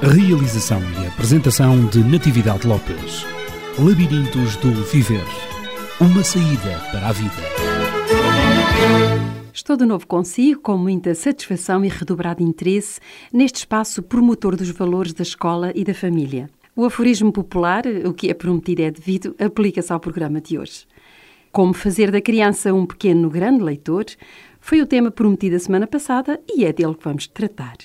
Realização e apresentação de Natividade Lopes. Labirintos do Viver. Uma saída para a vida. Estou de novo consigo, com muita satisfação e redobrado interesse neste espaço promotor dos valores da escola e da família. O aforismo popular, o que é prometido é devido, aplica-se ao programa de hoje. Como fazer da criança um pequeno grande leitor foi o tema prometido a semana passada e é dele que vamos tratar.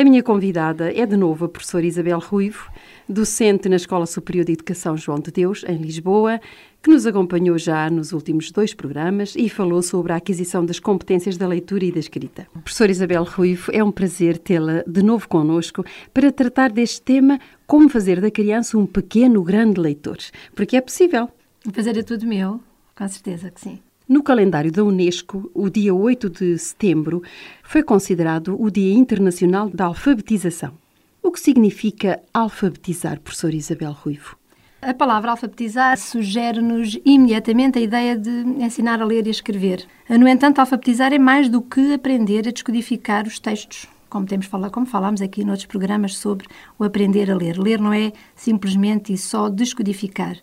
A minha convidada é de novo a professora Isabel Ruivo, docente na Escola Superior de Educação João de Deus, em Lisboa, que nos acompanhou já nos últimos dois programas e falou sobre a aquisição das competências da leitura e da escrita. Professora Isabel Ruivo, é um prazer tê-la de novo connosco para tratar deste tema como fazer da criança um pequeno grande leitor, porque é possível. O prazer é tudo meu, com certeza que sim. No calendário da Unesco, o dia 8 de setembro foi considerado o Dia Internacional da Alfabetização. O que significa alfabetizar, professora Isabel Ruivo? A palavra alfabetizar sugere-nos imediatamente a ideia de ensinar a ler e a escrever. No entanto, alfabetizar é mais do que aprender a descodificar os textos. Como temos falado, como falámos aqui noutros programas sobre o aprender a ler. Ler não é simplesmente e só descodificar.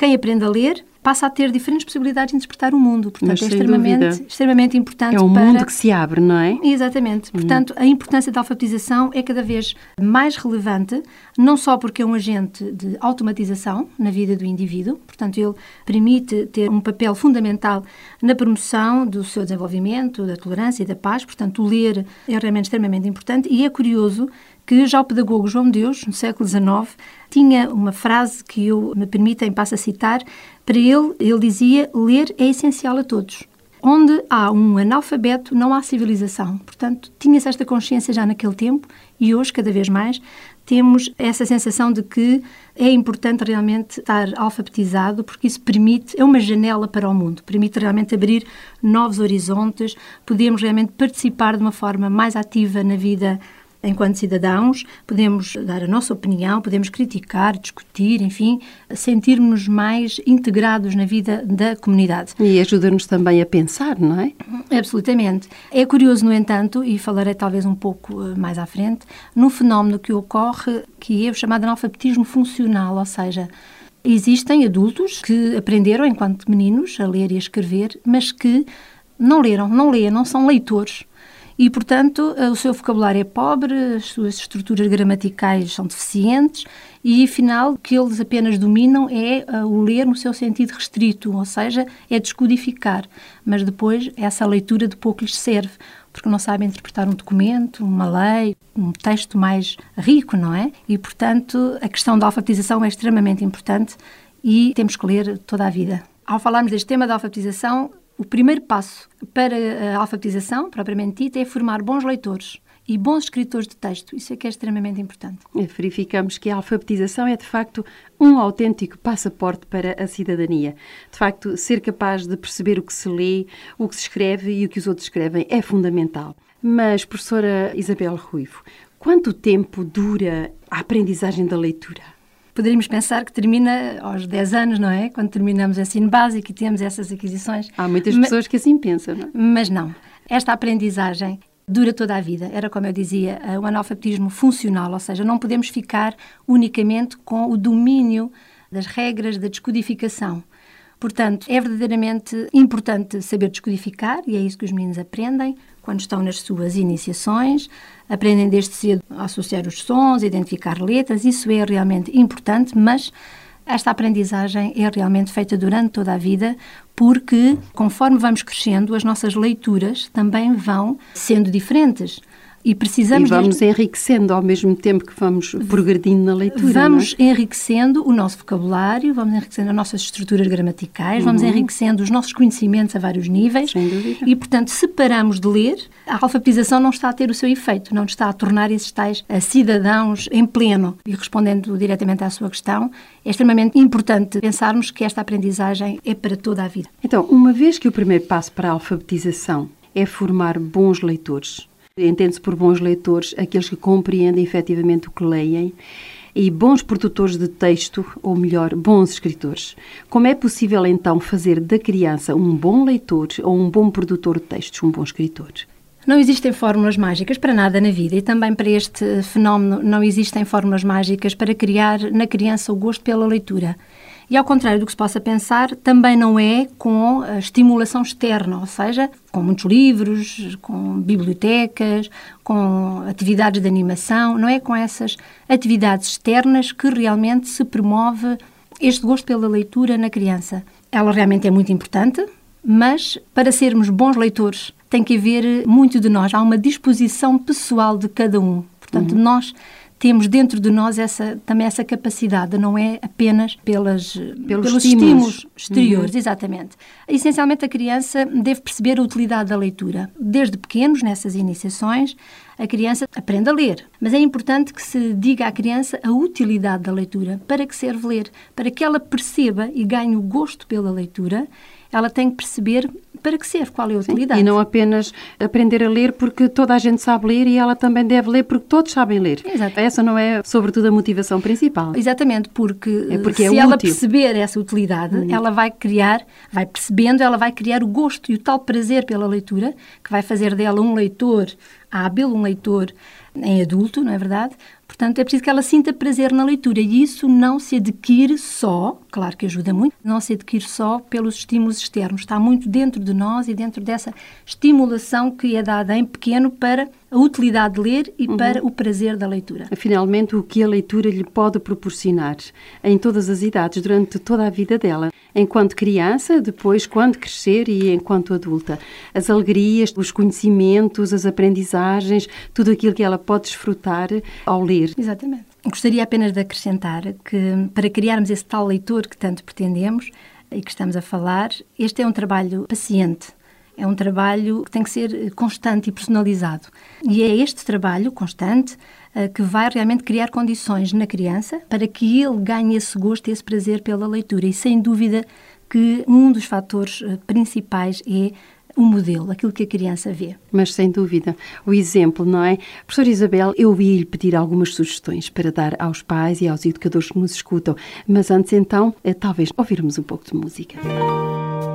Quem aprende a ler passa a ter diferentes possibilidades de interpretar o mundo. Portanto, Mas, é extremamente, extremamente importante É o para... mundo que se abre, não é? Exatamente. Portanto, a importância da alfabetização é cada vez mais relevante, não só porque é um agente de automatização na vida do indivíduo, portanto, ele permite ter um papel fundamental na promoção do seu desenvolvimento, da tolerância e da paz, portanto, o ler é realmente extremamente importante e é curioso que já o pedagogo João Deus, no século XIX, tinha uma frase que eu me permitem, passo a citar, para ele, ele dizia, ler é essencial a todos. Onde há um analfabeto, não há civilização. Portanto, tinha-se esta consciência já naquele tempo e hoje, cada vez mais, temos essa sensação de que é importante realmente estar alfabetizado, porque isso permite, é uma janela para o mundo, permite realmente abrir novos horizontes, podemos realmente participar de uma forma mais ativa na vida enquanto cidadãos, podemos dar a nossa opinião, podemos criticar, discutir, enfim, sentirmos mais integrados na vida da comunidade. E ajuda-nos também a pensar, não é? Absolutamente. É curioso, no entanto, e falarei talvez um pouco eh, mais à frente, no fenómeno que ocorre, que é o chamado analfabetismo funcional, ou seja, existem adultos que aprenderam enquanto meninos a ler e a escrever, mas que não leram, não leem, não são leitores e, portanto, o seu vocabulário é pobre, as suas estruturas gramaticais são deficientes e, afinal, o que eles apenas dominam é uh, o ler no seu sentido restrito, ou seja, é descodificar. Mas depois essa leitura de pouco lhes serve, porque não sabem interpretar um documento, uma lei, um texto mais rico, não é? E, portanto, a questão da alfabetização é extremamente importante e temos que ler toda a vida. Ao falarmos deste tema da alfabetização, o primeiro passo para a alfabetização, propriamente dita, é formar bons leitores e bons escritores de texto. Isso é que é extremamente importante. Verificamos que a alfabetização é, de facto, um autêntico passaporte para a cidadania. De facto, ser capaz de perceber o que se lê, o que se escreve e o que os outros escrevem é fundamental. Mas, professora Isabel Ruivo, quanto tempo dura a aprendizagem da leitura? Poderíamos pensar que termina aos 10 anos, não é? Quando terminamos o ensino básico e temos essas aquisições. Há muitas mas, pessoas que assim pensam, não é? Mas não. Esta aprendizagem dura toda a vida. Era, como eu dizia, um analfabetismo funcional, ou seja, não podemos ficar unicamente com o domínio das regras da descodificação. Portanto, é verdadeiramente importante saber descodificar, e é isso que os meninos aprendem quando estão nas suas iniciações, aprendem desde cedo a associar os sons, identificar letras, isso é realmente importante, mas esta aprendizagem é realmente feita durante toda a vida, porque conforme vamos crescendo, as nossas leituras também vão sendo diferentes. E precisamos. E vamos enriquecendo ao mesmo tempo que vamos progredindo na leitura. É? Vamos é? enriquecendo o nosso vocabulário, vamos enriquecendo as nossas estruturas gramaticais, uhum. vamos enriquecendo os nossos conhecimentos a vários níveis. Sem dúvida. E, portanto, se paramos de ler, a alfabetização não está a ter o seu efeito, não está a tornar esses tais cidadãos em pleno. E respondendo diretamente à sua questão, é extremamente importante pensarmos que esta aprendizagem é para toda a vida. Então, uma vez que o primeiro passo para a alfabetização é formar bons leitores, Entende-se por bons leitores aqueles que compreendem efetivamente o que leem e bons produtores de texto, ou melhor, bons escritores. Como é possível então fazer da criança um bom leitor ou um bom produtor de textos, um bom escritor? Não existem fórmulas mágicas para nada na vida e também para este fenómeno não existem fórmulas mágicas para criar na criança o gosto pela leitura. E ao contrário do que se possa pensar, também não é com a estimulação externa, ou seja, com muitos livros, com bibliotecas, com atividades de animação, não é com essas atividades externas que realmente se promove este gosto pela leitura na criança. Ela realmente é muito importante, mas para sermos bons leitores tem que haver muito de nós, há uma disposição pessoal de cada um. Portanto, uhum. nós temos dentro de nós essa, também essa capacidade, não é apenas pelas, pelos, pelos estímulos, estímulos exteriores, uhum. exatamente. Essencialmente, a criança deve perceber a utilidade da leitura. Desde pequenos, nessas iniciações, a criança aprende a ler. Mas é importante que se diga à criança a utilidade da leitura, para que serve ler, para que ela perceba e ganhe o gosto pela leitura ela tem que perceber para que serve, qual é a utilidade. Sim, e não apenas aprender a ler porque toda a gente sabe ler e ela também deve ler porque todos sabem ler. Exato. Essa não é, sobretudo, a motivação principal. Exatamente, porque, é porque se é ela útil. perceber essa utilidade, uhum. ela vai criar, vai percebendo, ela vai criar o gosto e o tal prazer pela leitura, que vai fazer dela um leitor hábil, um leitor em adulto, não é verdade? Portanto, é preciso que ela sinta prazer na leitura e isso não se adquire só, claro que ajuda muito, não se adquire só pelos estímulos externos. Está muito dentro de nós e dentro dessa estimulação que é dada em pequeno para a utilidade de ler e uhum. para o prazer da leitura. Finalmente, o que a leitura lhe pode proporcionar em todas as idades, durante toda a vida dela, enquanto criança, depois quando crescer e enquanto adulta. As alegrias, os conhecimentos, as aprendizagens, tudo aquilo que ela pode desfrutar ao ler. Exatamente. Gostaria apenas de acrescentar que para criarmos esse tal leitor que tanto pretendemos e que estamos a falar, este é um trabalho paciente é um trabalho que tem que ser constante e personalizado. E é este trabalho constante uh, que vai realmente criar condições na criança para que ele ganhe esse gosto e esse prazer pela leitura. E sem dúvida que um dos fatores uh, principais é o modelo, aquilo que a criança vê. Mas sem dúvida, o exemplo, não é? Professora Isabel, eu ia lhe pedir algumas sugestões para dar aos pais e aos educadores que nos escutam, mas antes então, eh, talvez ouvirmos um pouco de música. Música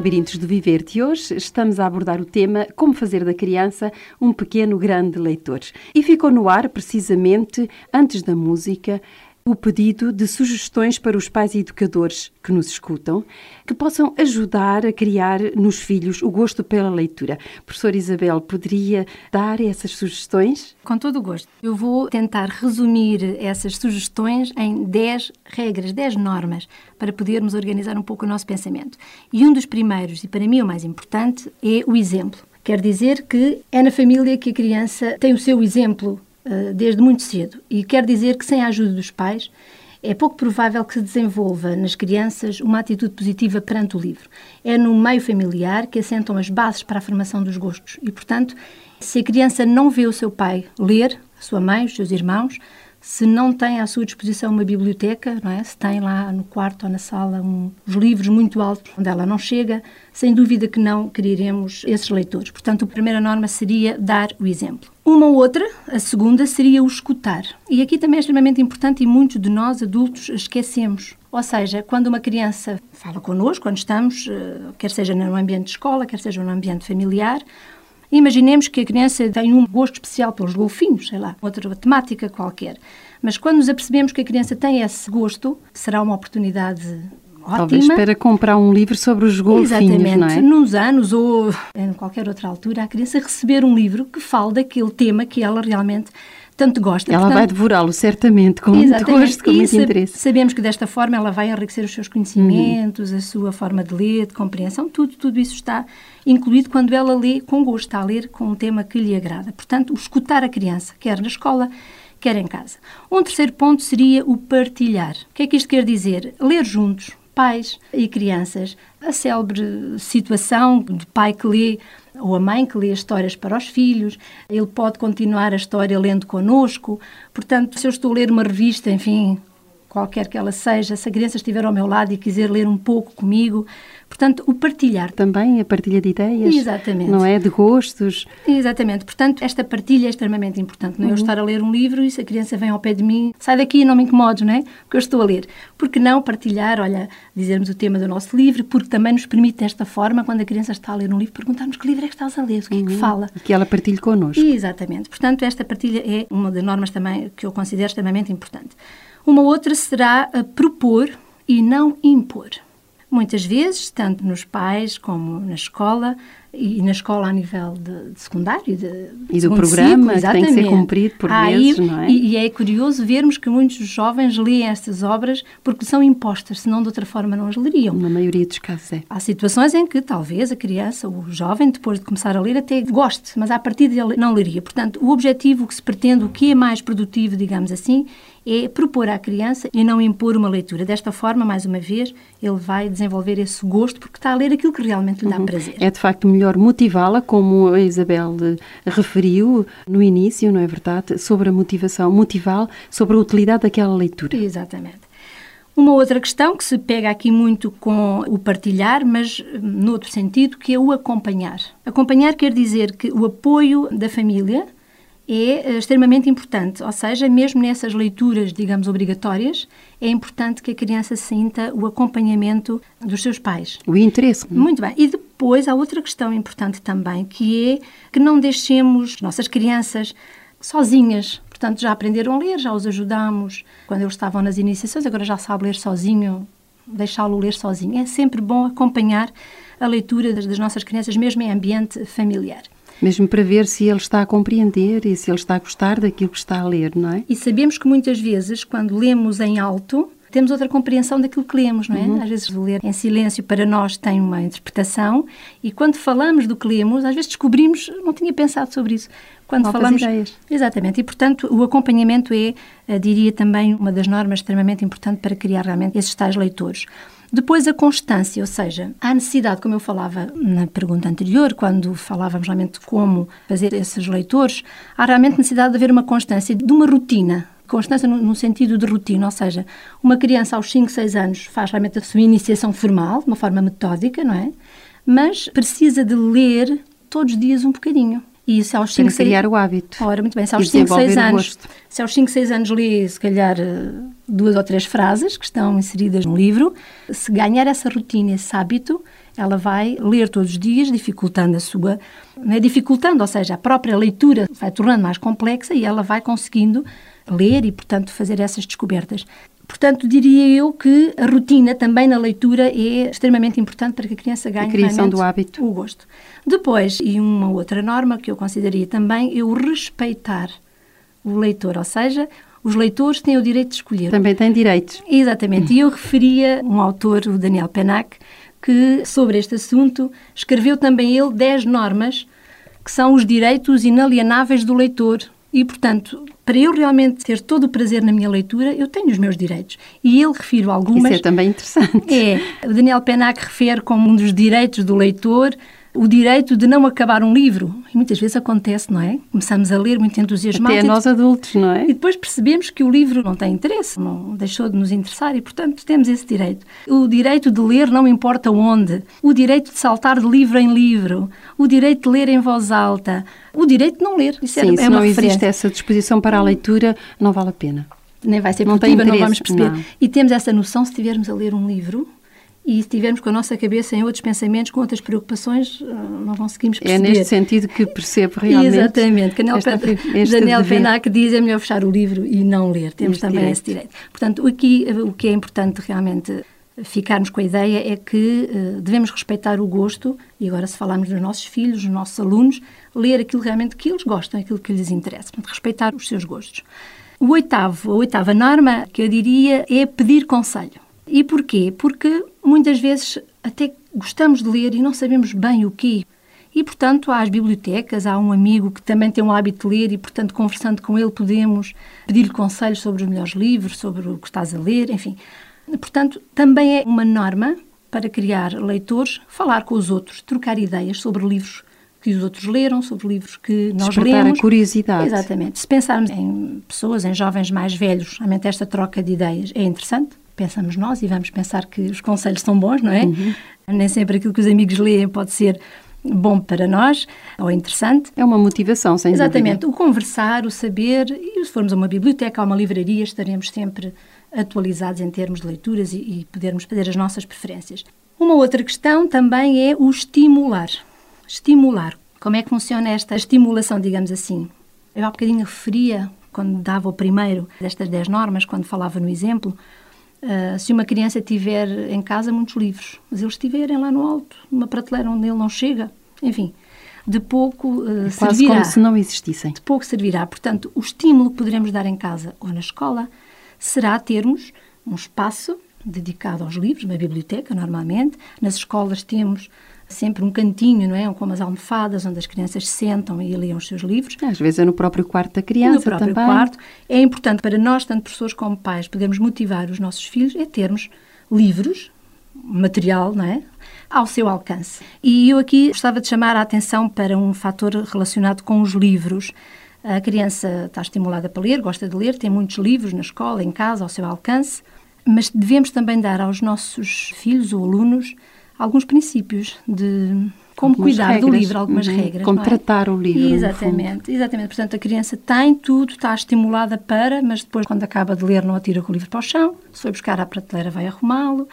Labirintos do Viver de hoje estamos a abordar o tema Como fazer da criança um pequeno grande leitor. E ficou no ar, precisamente, antes da música, o pedido de sugestões para os pais e educadores que nos escutam, que possam ajudar a criar nos filhos o gosto pela leitura. Professora Isabel, poderia dar essas sugestões? Com todo o gosto. Eu vou tentar resumir essas sugestões em 10 regras, 10 normas, para podermos organizar um pouco o nosso pensamento. E um dos primeiros, e para mim o mais importante, é o exemplo. Quer dizer que é na família que a criança tem o seu exemplo eh, desde muito cedo. E quer dizer que sem a ajuda dos pais é pouco provável que se desenvolva nas crianças uma atitude positiva perante o livro. É no meio familiar que assentam as bases para a formação dos gostos. E, portanto, se a criança não vê o seu pai ler, a sua mãe, os seus irmãos, se não tem à sua disposição uma biblioteca, não é? se tem lá no quarto ou na sala uns livros muito altos onde ela não chega, sem dúvida que não quereremos esses leitores. Portanto, a primeira norma seria dar o exemplo. Uma outra, a segunda, seria o escutar. E aqui também é extremamente importante e muitos de nós adultos esquecemos. Ou seja, quando uma criança fala connosco, quando estamos, eh, quer seja no ambiente de escola, quer seja no ambiente familiar, Imaginemos que a criança tem um gosto especial pelos golfinhos, sei lá, outra temática qualquer. Mas quando nos apercebemos que a criança tem esse gosto, será uma oportunidade ótima. Talvez para comprar um livro sobre os golfinhos, Exatamente. não é? Nos anos ou em qualquer outra altura, a criança receber um livro que fale daquele tema que ela realmente tanto gosta. Ela Portanto, vai devorá-lo, certamente, com muito gosto, com E muito interesse. Sabemos que desta forma ela vai enriquecer os seus conhecimentos, a sua forma de ler, de compreensão, tudo, tudo isso está incluído quando ela lê com gosto, está a ler com um tema que lhe agrada. Portanto, o escutar a criança, quer na escola, quer em casa. Um terceiro ponto seria o partilhar. O que é que isto quer dizer? Ler juntos, pais e crianças. A célebre situação de pai que lê ou a mãe que lê histórias para os filhos, ele pode continuar a história lendo connosco. Portanto, se eu estou a ler uma revista, enfim, qualquer que ela seja, se a criança estiver ao meu lado e quiser ler um pouco comigo, portanto, o partilhar. Também a partilha de ideias. Exatamente. Não é? De gostos. Exatamente. Portanto, esta partilha é extremamente importante. Não é Uhum. eu estar a ler um livro e se a criança vem ao pé de mim, sai daqui e não me incomodes, não é? Porque eu estou a ler. Porque não partilhar, olha, dizermos o tema do nosso livro, porque também nos permite desta forma, quando a criança está a ler um livro, perguntarmos que livro é que estás a ler, o que é que fala. E que ela partilhe connosco. Exatamente. Portanto, esta partilha é uma das normas também que eu considero extremamente importante. Uma outra será a propor e não impor. Muitas vezes, tanto nos pais como na escola, e na escola a nível de, de secundário de, E do programa, que tem que ser cumprido por Há vezes, aí- não é? E, e é curioso vermos que muitos jovens leem estas obras porque são impostas, senão de outra forma não as leriam. Na maioria dos casos é. Há situações em que talvez a criança ou o jovem, depois de começar a ler, até goste, mas a partir dele não leria. Portanto, o objetivo, que se pretende, o que é mais produtivo, digamos assim, é propor à criança e não impor uma leitura. Desta forma, mais uma vez, ele vai desenvolver esse gosto porque está a ler aquilo que realmente lhe dá prazer. É de facto melhor motivá-la, como a Isabel eh, referiu no início, não é verdade? Sobre a motivação, motivá-la sobre a utilidade daquela leitura. Exatamente. Uma outra questão que se pega aqui muito com o partilhar, mas hum, noutro sentido, que é o acompanhar. Acompanhar quer dizer que o apoio da família é eh, extremamente importante, ou seja, mesmo nessas leituras, digamos, obrigatórias, é importante que a criança sinta o acompanhamento dos seus pais. O interesse. Muito bem. E depois há outra questão importante também, que é que não deixemos nossas crianças sozinhas. Portanto, já aprenderam a ler, já os ajudamos quando eles estavam nas iniciações, agora já sabe ler sozinho, deixá-lo ler sozinho. É sempre bom acompanhar a leitura das nossas crianças, mesmo em ambiente familiar. Mesmo para ver se ele está a compreender e se ele está a gostar daquilo que está a ler, não é? E sabemos que muitas vezes, quando lemos em alto, temos outra compreensão daquilo que lemos, não é? Às vezes ler em silêncio para nós tem uma interpretação e quando falamos do que lemos, às vezes descobrimos, não tinha pensado sobre isso. Quando Novas falamos ideias. Exatamente. E portanto, o acompanhamento é, eh, diria também, uma das normas extremamente importante para criar realmente esses tais leitores. Depois a constância, ou seja, há necessidade, como eu falava na pergunta anterior, quando falávamos realmente como fazer esses leitores, há realmente necessidade de haver uma constância, de uma rotina. Constância no, no sentido de rotina, ou seja, uma criança aos 5, 6 anos faz realmente a sua iniciação formal, de uma forma metódica, não é? Mas precisa de ler todos os dias um bocadinho. E isso aos Para 5, 6 criar o hábito. Ora, muito bem, se aos 5, 6 desenvolver o anos, se aos 5, 6 anos lê, se calhar, eh, duas ou três frases que estão inseridas no livro, se ganhar essa rotina, esse hábito, ela vai ler todos os dias, dificultando a sua. Não é dificultando, ou seja, a própria leitura vai tornando mais complexa e ela vai conseguindo ler e, portanto, fazer essas descobertas. Portanto, diria eu que a rotina também na leitura é extremamente importante para que a criança ganhe a criação do hábito. o gosto. Depois, e uma outra norma que eu consideraria também, é o respeitar o leitor, ou seja, os leitores têm o direito de escolher. Também têm direitos. Exatamente. E eu referia um autor, o Daniel Penac, que sobre este assunto escreveu também ele 10 normas que são os direitos inalienáveis do leitor. E, portanto, para eu realmente ter todo o prazer na minha leitura, eu tenho os meus direitos. E ele refiro algumas. Isso é também interessante. É. O Daniel Penac refere como um dos direitos do leitor o direito de não acabar um livro. E muitas vezes acontece, não é? Começamos a ler muito entusiasmados. Até nós adultos, não é? E depois percebemos que o livro não tem interesse, não deixou de nos interessar e, portanto, temos esse direito. O direito de ler não importa onde. O direito de saltar de livro em livro. O direito de ler em voz alta. O direito de não ler. Isso Sim, é, se não referência. existe essa disposição para a leitura, não vale a pena. Nem vai ser não produtiva, não vamos perceber. Não. E temos essa noção se estivermos a ler um livro e se estivermos com a nossa cabeça em outros pensamentos, com outras preocupações, ah, não conseguimos é perceber. É neste sentido que percebo realmente. Exatamente. Canel esta, Daniel Penac diz é melhor fechar o livro e não ler. Temos este também direito. esse direito. Portanto, aqui o que é importante realmente ficarmos com a ideia é que uh, devemos respeitar o gosto, e agora se falarmos dos nossos filhos, dos nossos alunos, ler aquilo realmente que eles gostam, aquilo que lhes interessa. Portanto, respeitar os seus gostos. O oitavo, a oitava norma que eu diria é pedir conselho. E porquê? Porque muitas vezes até gostamos de ler e não sabemos bem o quê. E, portanto, há as bibliotecas, há um amigo que também tem um hábito de ler e, portanto, conversando com ele, podemos pedir-lhe conselhos sobre os melhores livros, sobre o que estás a ler, enfim. Portanto, também é uma norma para criar leitores, falar com os outros, trocar ideias sobre livros que os outros leram, sobre livros que nós Despertar lemos. a curiosidade. Exatamente. Se pensarmos em pessoas, em jovens mais velhos, realmente esta troca de ideias é interessante pensamos nós e vamos pensar que os conselhos são bons, não é? Uhum. Nem sempre aquilo que os amigos leem pode ser bom para nós ou interessante. É uma motivação, sem Exatamente. Dúvida. O conversar, o saber, e se formos a uma biblioteca, a uma livraria, estaremos sempre atualizados em termos de leituras e, e podermos fazer as nossas preferências. Uma outra questão também é o estimular. Estimular. Como é que funciona esta estimulação, digamos assim? Eu há bocadinho referia, quando dava o primeiro destas 10 normas, quando falava no exemplo, Uh, se uma criança tiver em casa muitos livros, mas eles estiverem lá no alto, numa prateleira onde ele não chega, enfim, de pouco uh, é servirá. como se não existissem. De pouco servirá. Portanto, o estímulo que poderemos dar em casa ou na escola será termos um espaço dedicado aos livros, uma biblioteca, normalmente. Nas escolas temos sempre um cantinho, não é? Como as almofadas, onde as crianças sentam e leiam os seus livros. Às vezes é no próprio quarto da criança No próprio também. quarto. É importante para nós, tanto professores como pais, podermos motivar os nossos filhos é termos livros, material, não é? Ao seu alcance. E eu aqui gostava de chamar a atenção para um fator relacionado com os livros. A criança está estimulada para ler, gosta de ler, tem muitos livros na escola, em casa, ao seu alcance, mas devemos também dar aos nossos filhos ou alunos alguns princípios de como algumas cuidar regras. do livro, algumas uhum. regras. Como é? tratar o livro. Exatamente, exatamente. Portanto, a criança tem tudo, está estimulada para, mas depois, quando acaba de ler, não atira com o livro para o chão. Se foi buscar à prateleira, vai arrumá-lo.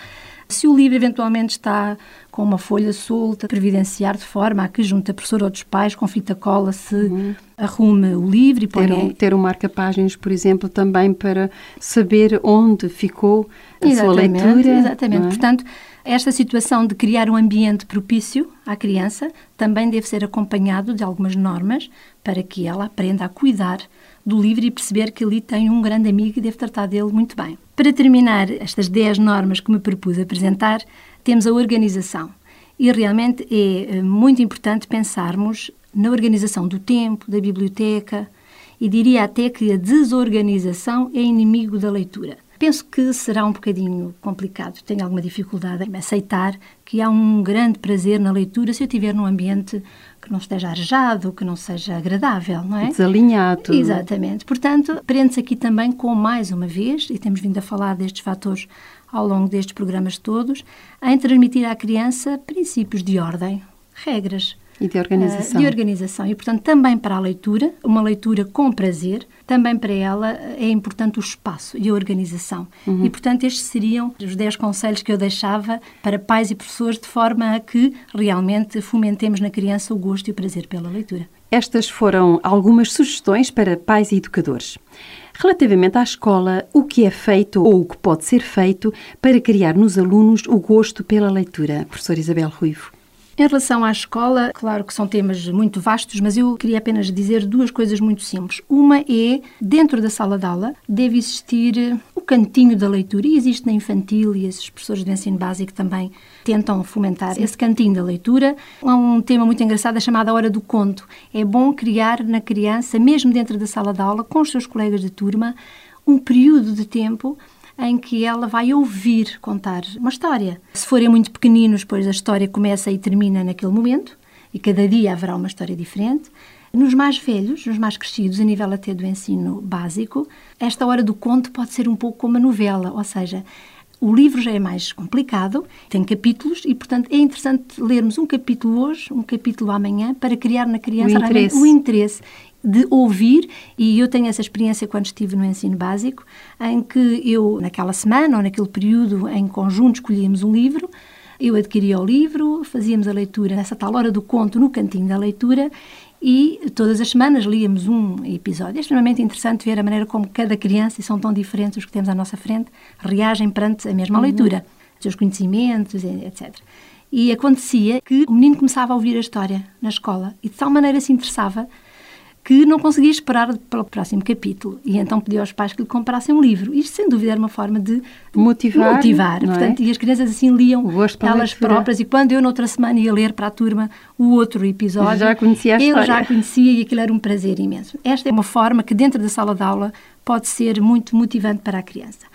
Se o livro eventualmente está com uma folha solta, previdenciar de forma a que, junto a professora ou dos pais, com fita cola, se uhum. arrume o livro e ter, um, ter um marca-páginas, por exemplo, também para saber onde ficou a exatamente, sua leitura. Exatamente. É? Portanto, esta situação de criar um ambiente propício à criança também deve ser acompanhado de algumas normas para que ela aprenda a cuidar do livro e perceber que ali tem um grande amigo e deve tratar dele muito bem. Para terminar estas 10 normas que me propus apresentar, temos a organização. E realmente é eh, muito importante pensarmos na organização do tempo, da biblioteca, e diria até que a desorganização é inimigo da leitura. Penso que será um bocadinho complicado. Tenho alguma dificuldade em aceitar que há um grande prazer na leitura se eu estiver num ambiente que não esteja arejado, que não seja agradável, não é? Desalinhado. Exatamente. Portanto, prende-se aqui também com mais uma vez, e temos vindo a falar destes fatores ao longo destes programas todos, em transmitir à criança princípios de ordem, regras. E de organização. Uh, de organização. E, portanto, também para a leitura, uma leitura com prazer, também para ela é importante o espaço e a organização. Uhum. E, portanto, estes seriam os 10 conselhos que eu deixava para pais e professores, de forma a que realmente fomentemos na criança o gosto e o prazer pela leitura. Estas foram algumas sugestões para pais e educadores. Relativamente à escola, o que é feito ou o que pode ser feito para criar nos alunos o gosto pela leitura? Professor Isabel Ruivo. Em relação à escola, claro que são temas muito vastos, mas eu queria apenas dizer duas coisas muito simples. Uma é, dentro da sala de aula, deve existir o cantinho da leitura, e existe na infantil, e esses professores de ensino básico também tentam fomentar Sim. esse cantinho da leitura. Há um tema muito engraçado, é chamado a hora do conto. É bom criar na criança, mesmo dentro da sala de aula, com os seus colegas de turma, um período de tempo em que ela vai ouvir contar uma história. Se forem muito pequeninos, pois a história começa e termina naquele momento, e cada dia haverá uma história diferente. Nos mais velhos, nos mais crescidos, a nível até do ensino básico, esta hora do conto pode ser um pouco como a novela, ou seja, o livro já é mais complicado, tem capítulos e, portanto, é interessante lermos um capítulo hoje, um capítulo amanhã, para criar na criança o interesse. o interesse de ouvir, e eu tenho essa experiência quando estive no ensino básico, em que eu, naquela semana ou naquele período, em conjunto escolhíamos um livro, eu adquiria o livro, fazíamos a leitura nessa tal hora do conto no cantinho da leitura e todas as semanas líamos um episódio. É extremamente interessante ver a maneira como cada criança, e são tão diferentes os que temos à nossa frente, reagem perante a mesma uhum. leitura, seus conhecimentos, etc. E acontecia que o menino começava a ouvir a história na escola e de tal maneira se interessava que não conseguia esperar pelo próximo capítulo e então pediu aos pais que lhe comprassem um livro. Isto, sem dúvida, era uma forma de motivar. motivar. É? Portanto, e as crianças assim liam elas próprias. E quando eu, noutra semana, ia ler para a turma o outro episódio, já conhecia a eu já conhecia e aquilo era um prazer imenso. Esta é uma forma que, dentro da sala de aula, pode ser muito motivante para a criança.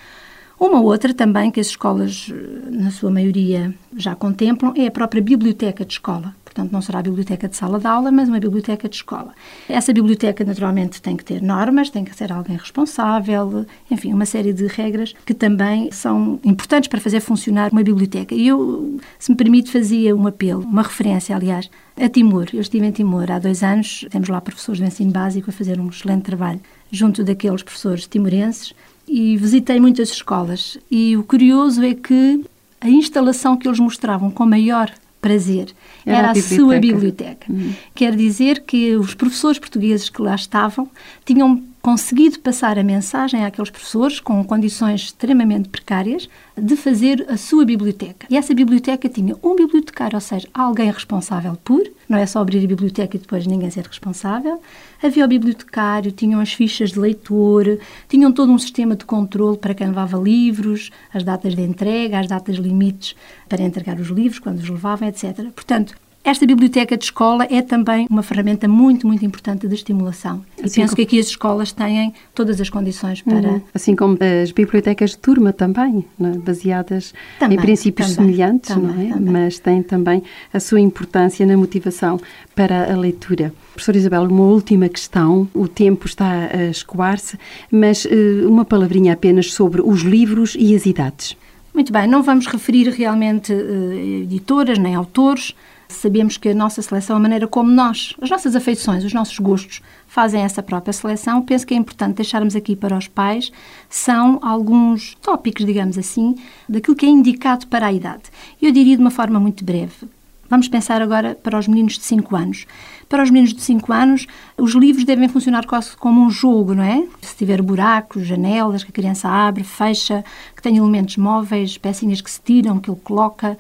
Uma outra também que as escolas, na sua maioria, já contemplam é a própria biblioteca de escola. Portanto, não será a biblioteca de sala de aula, mas uma biblioteca de escola. Essa biblioteca, naturalmente, tem que ter normas, tem que ser alguém responsável, enfim, uma série de regras que também são importantes para fazer funcionar uma biblioteca. E eu, se me permite, fazia um apelo, uma referência, aliás, a Timor. Eu estive em Timor há dois anos, temos lá professores do ensino básico a fazer um excelente trabalho junto daqueles professores timorenses e visitei muitas escolas. E o curioso é que a instalação que eles mostravam com maior prazer. Era, Era a, biblioteca. sua biblioteca. Uhum. Quer dizer que os professores portugueses que lá estavam tinham conseguido passar a mensagem àqueles professores com condições extremamente precárias de fazer a sua biblioteca. E essa biblioteca tinha um bibliotecário, ou seja, alguém responsável por, não é só abrir a biblioteca e depois ninguém ser responsável. Havia o bibliotecário, tinham as fichas de leitor, tinham todo um sistema de controle para quem levava livros, as datas de entrega, as datas limites para entregar os livros, quando os levavam, etc. Portanto, esta biblioteca de escola é também uma ferramenta muito, muito importante de estimulação. E assim penso como... que aqui as escolas têm todas as condições para. Uhum. Assim como as bibliotecas de turma também, é? baseadas também, em princípios também, semelhantes, também, é? Mas têm também a sua importância na motivação para a leitura. Professora Isabel, uma última questão. O tempo está a escoar-se, mas uh, uma palavrinha apenas sobre os livros e as idades. Muito bem, não vamos referir realmente uh, editoras nem autores Sabemos que a nossa seleção, a maneira como nós, as nossas afeições, os nossos gostos, fazem essa própria seleção, penso que é importante deixarmos aqui para os pais, são alguns tópicos, digamos assim, daquilo que é indicado para a idade. Eu diria de uma forma muito breve. Vamos pensar agora para os meninos de 5 anos. Para os meninos de 5 anos, os livros devem funcionar quase como um jogo, não é? Se tiver buracos, janelas que a criança abre, fecha, que tem elementos móveis, pecinhas que se tiram, que ele coloca,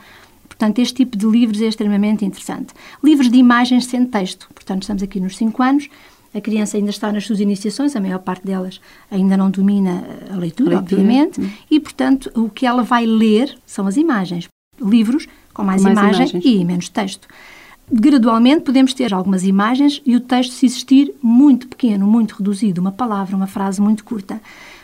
Portanto, este tipo de livros é extremamente interessante. Livros de imagens sem texto. Portanto, estamos aqui nos 5 anos, a criança ainda está nas suas iniciações, a maior parte delas ainda não domina a leitura, a leitura. obviamente, hum. e, portanto, o que ela vai ler são as imagens. Livros com mais, com mais imagem imagens. e menos texto. Gradualmente podemos ter algumas imagens e o texto, se existir, muito pequeno, muito reduzido, uma palavra, uma frase muito curta.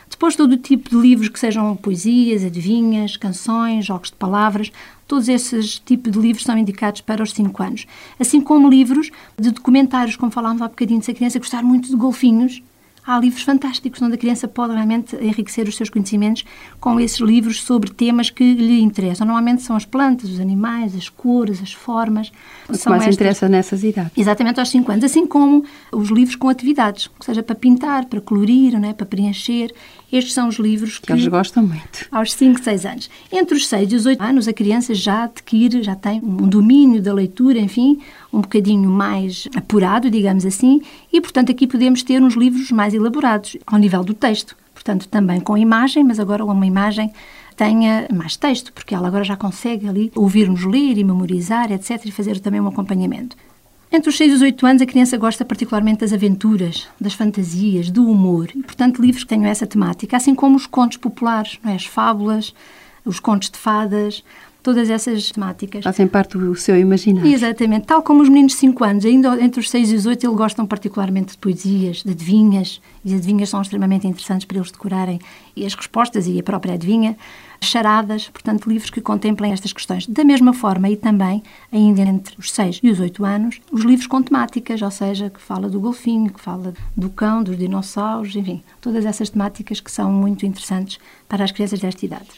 Depois, todo o tipo de livros que sejam poesias, adivinhas, canções, jogos de palavras, todos esses tipos de livros são indicados para os 5 anos. Assim como livros de documentários, como falámos há bocadinho, se a criança gostar muito de golfinhos, há livros fantásticos onde a criança pode realmente enriquecer os seus conhecimentos com esses livros sobre temas que lhe interessam. Normalmente são as plantas, os animais, as cores, as formas. O que mais estas... interessa nessas idades. Exatamente aos 5 anos, assim como os livros com atividades, ou seja, para pintar, para colorir, né, para preencher. Estes são os livros que, que eles gostam muito. Aos 5, 6 anos. Entre os 6 e os 8 anos, a criança já adquire, já tem um domínio da leitura, enfim, um bocadinho mais apurado, digamos assim, e, portanto, aqui podemos ter uns livros mais elaborados, ao nível do texto. Portanto, também com imagem, mas agora uma imagem tenha mais texto, porque ela agora já consegue ali ouvir-nos ler e memorizar, etc., e fazer também um acompanhamento. Entre os 6 e os 8 anos, a criança gosta particularmente das aventuras, das fantasias, do humor, e, portanto, livros que tenham essa temática, assim como os contos populares, é? as fábulas, os contos de fadas, todas essas temáticas. Fazem parte do seu imaginário. Exatamente. Tal como os meninos de 5 anos, ainda entre os 6 e os 8, eles gostam particularmente de poesias, de adivinhas, e as adivinhas são extremamente interessantes para eles decorarem e as respostas e a própria adivinha. Charadas, portanto, livros que contemplem estas questões. Da mesma forma, e também, ainda entre os 6 e os 8 anos, os livros com temáticas, ou seja, que fala do golfinho, que fala do cão, dos dinossauros, enfim, todas essas temáticas que são muito interessantes para as crianças desta idade.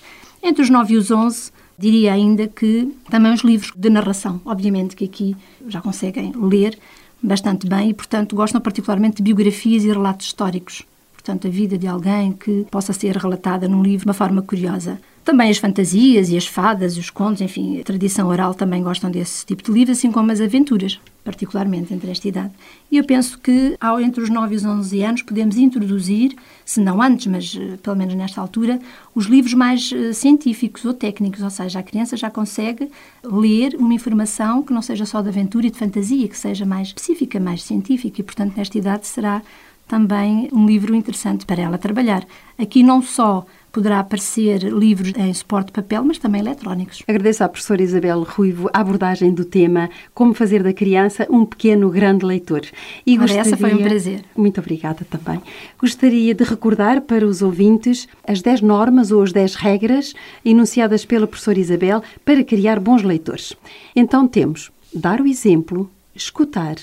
Entre os 9 e os 11, Diria ainda que também os livros de narração, obviamente que aqui já conseguem ler bastante bem e, portanto, gostam particularmente de biografias e relatos históricos. Portanto, a vida de alguém que possa ser relatada num livro de uma forma curiosa. Também as fantasias e as fadas os contos, enfim, a tradição oral também gostam desse tipo de livros, assim como as aventuras, particularmente entre esta idade. E eu penso que, ao, entre os 9 e os 11 anos, podemos introduzir, se não antes, mas uh, pelo menos nesta altura, os livros mais uh, científicos ou técnicos, ou seja, a criança já consegue ler uma informação que não seja só de aventura e de fantasia, que seja mais específica, mais científica, e, portanto, nesta idade será também um livro interessante para ela trabalhar. Aqui não só poderá aparecer livros em suporte de papel, mas também eletrónicos. Agradeço à professora Isabel Ruivo a abordagem do tema Como fazer da criança um pequeno grande leitor. E Ora, gostaria... essa foi um prazer. Muito obrigada também. Gostaria de recordar para os ouvintes as 10 normas ou as 10 regras enunciadas pela professora Isabel para criar bons leitores. Então temos dar o exemplo, escutar,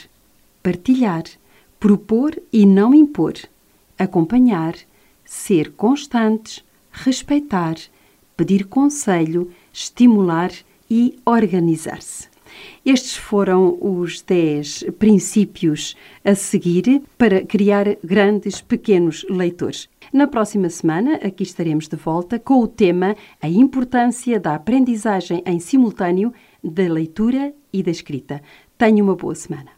partilhar, propor e não impor, acompanhar, ser constantes, respeitar, pedir conselho, estimular e organizar-se. Estes foram os 10 princípios a seguir para criar grandes, pequenos leitores. Na próxima semana, aqui estaremos de volta com o tema A importância da aprendizagem em simultâneo da leitura e da escrita. Tenha uma boa semana.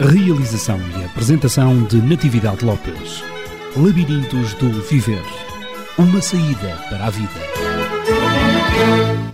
Realização e apresentação de Natividade Lopes. Labirintos do Viver uma saída para a vida.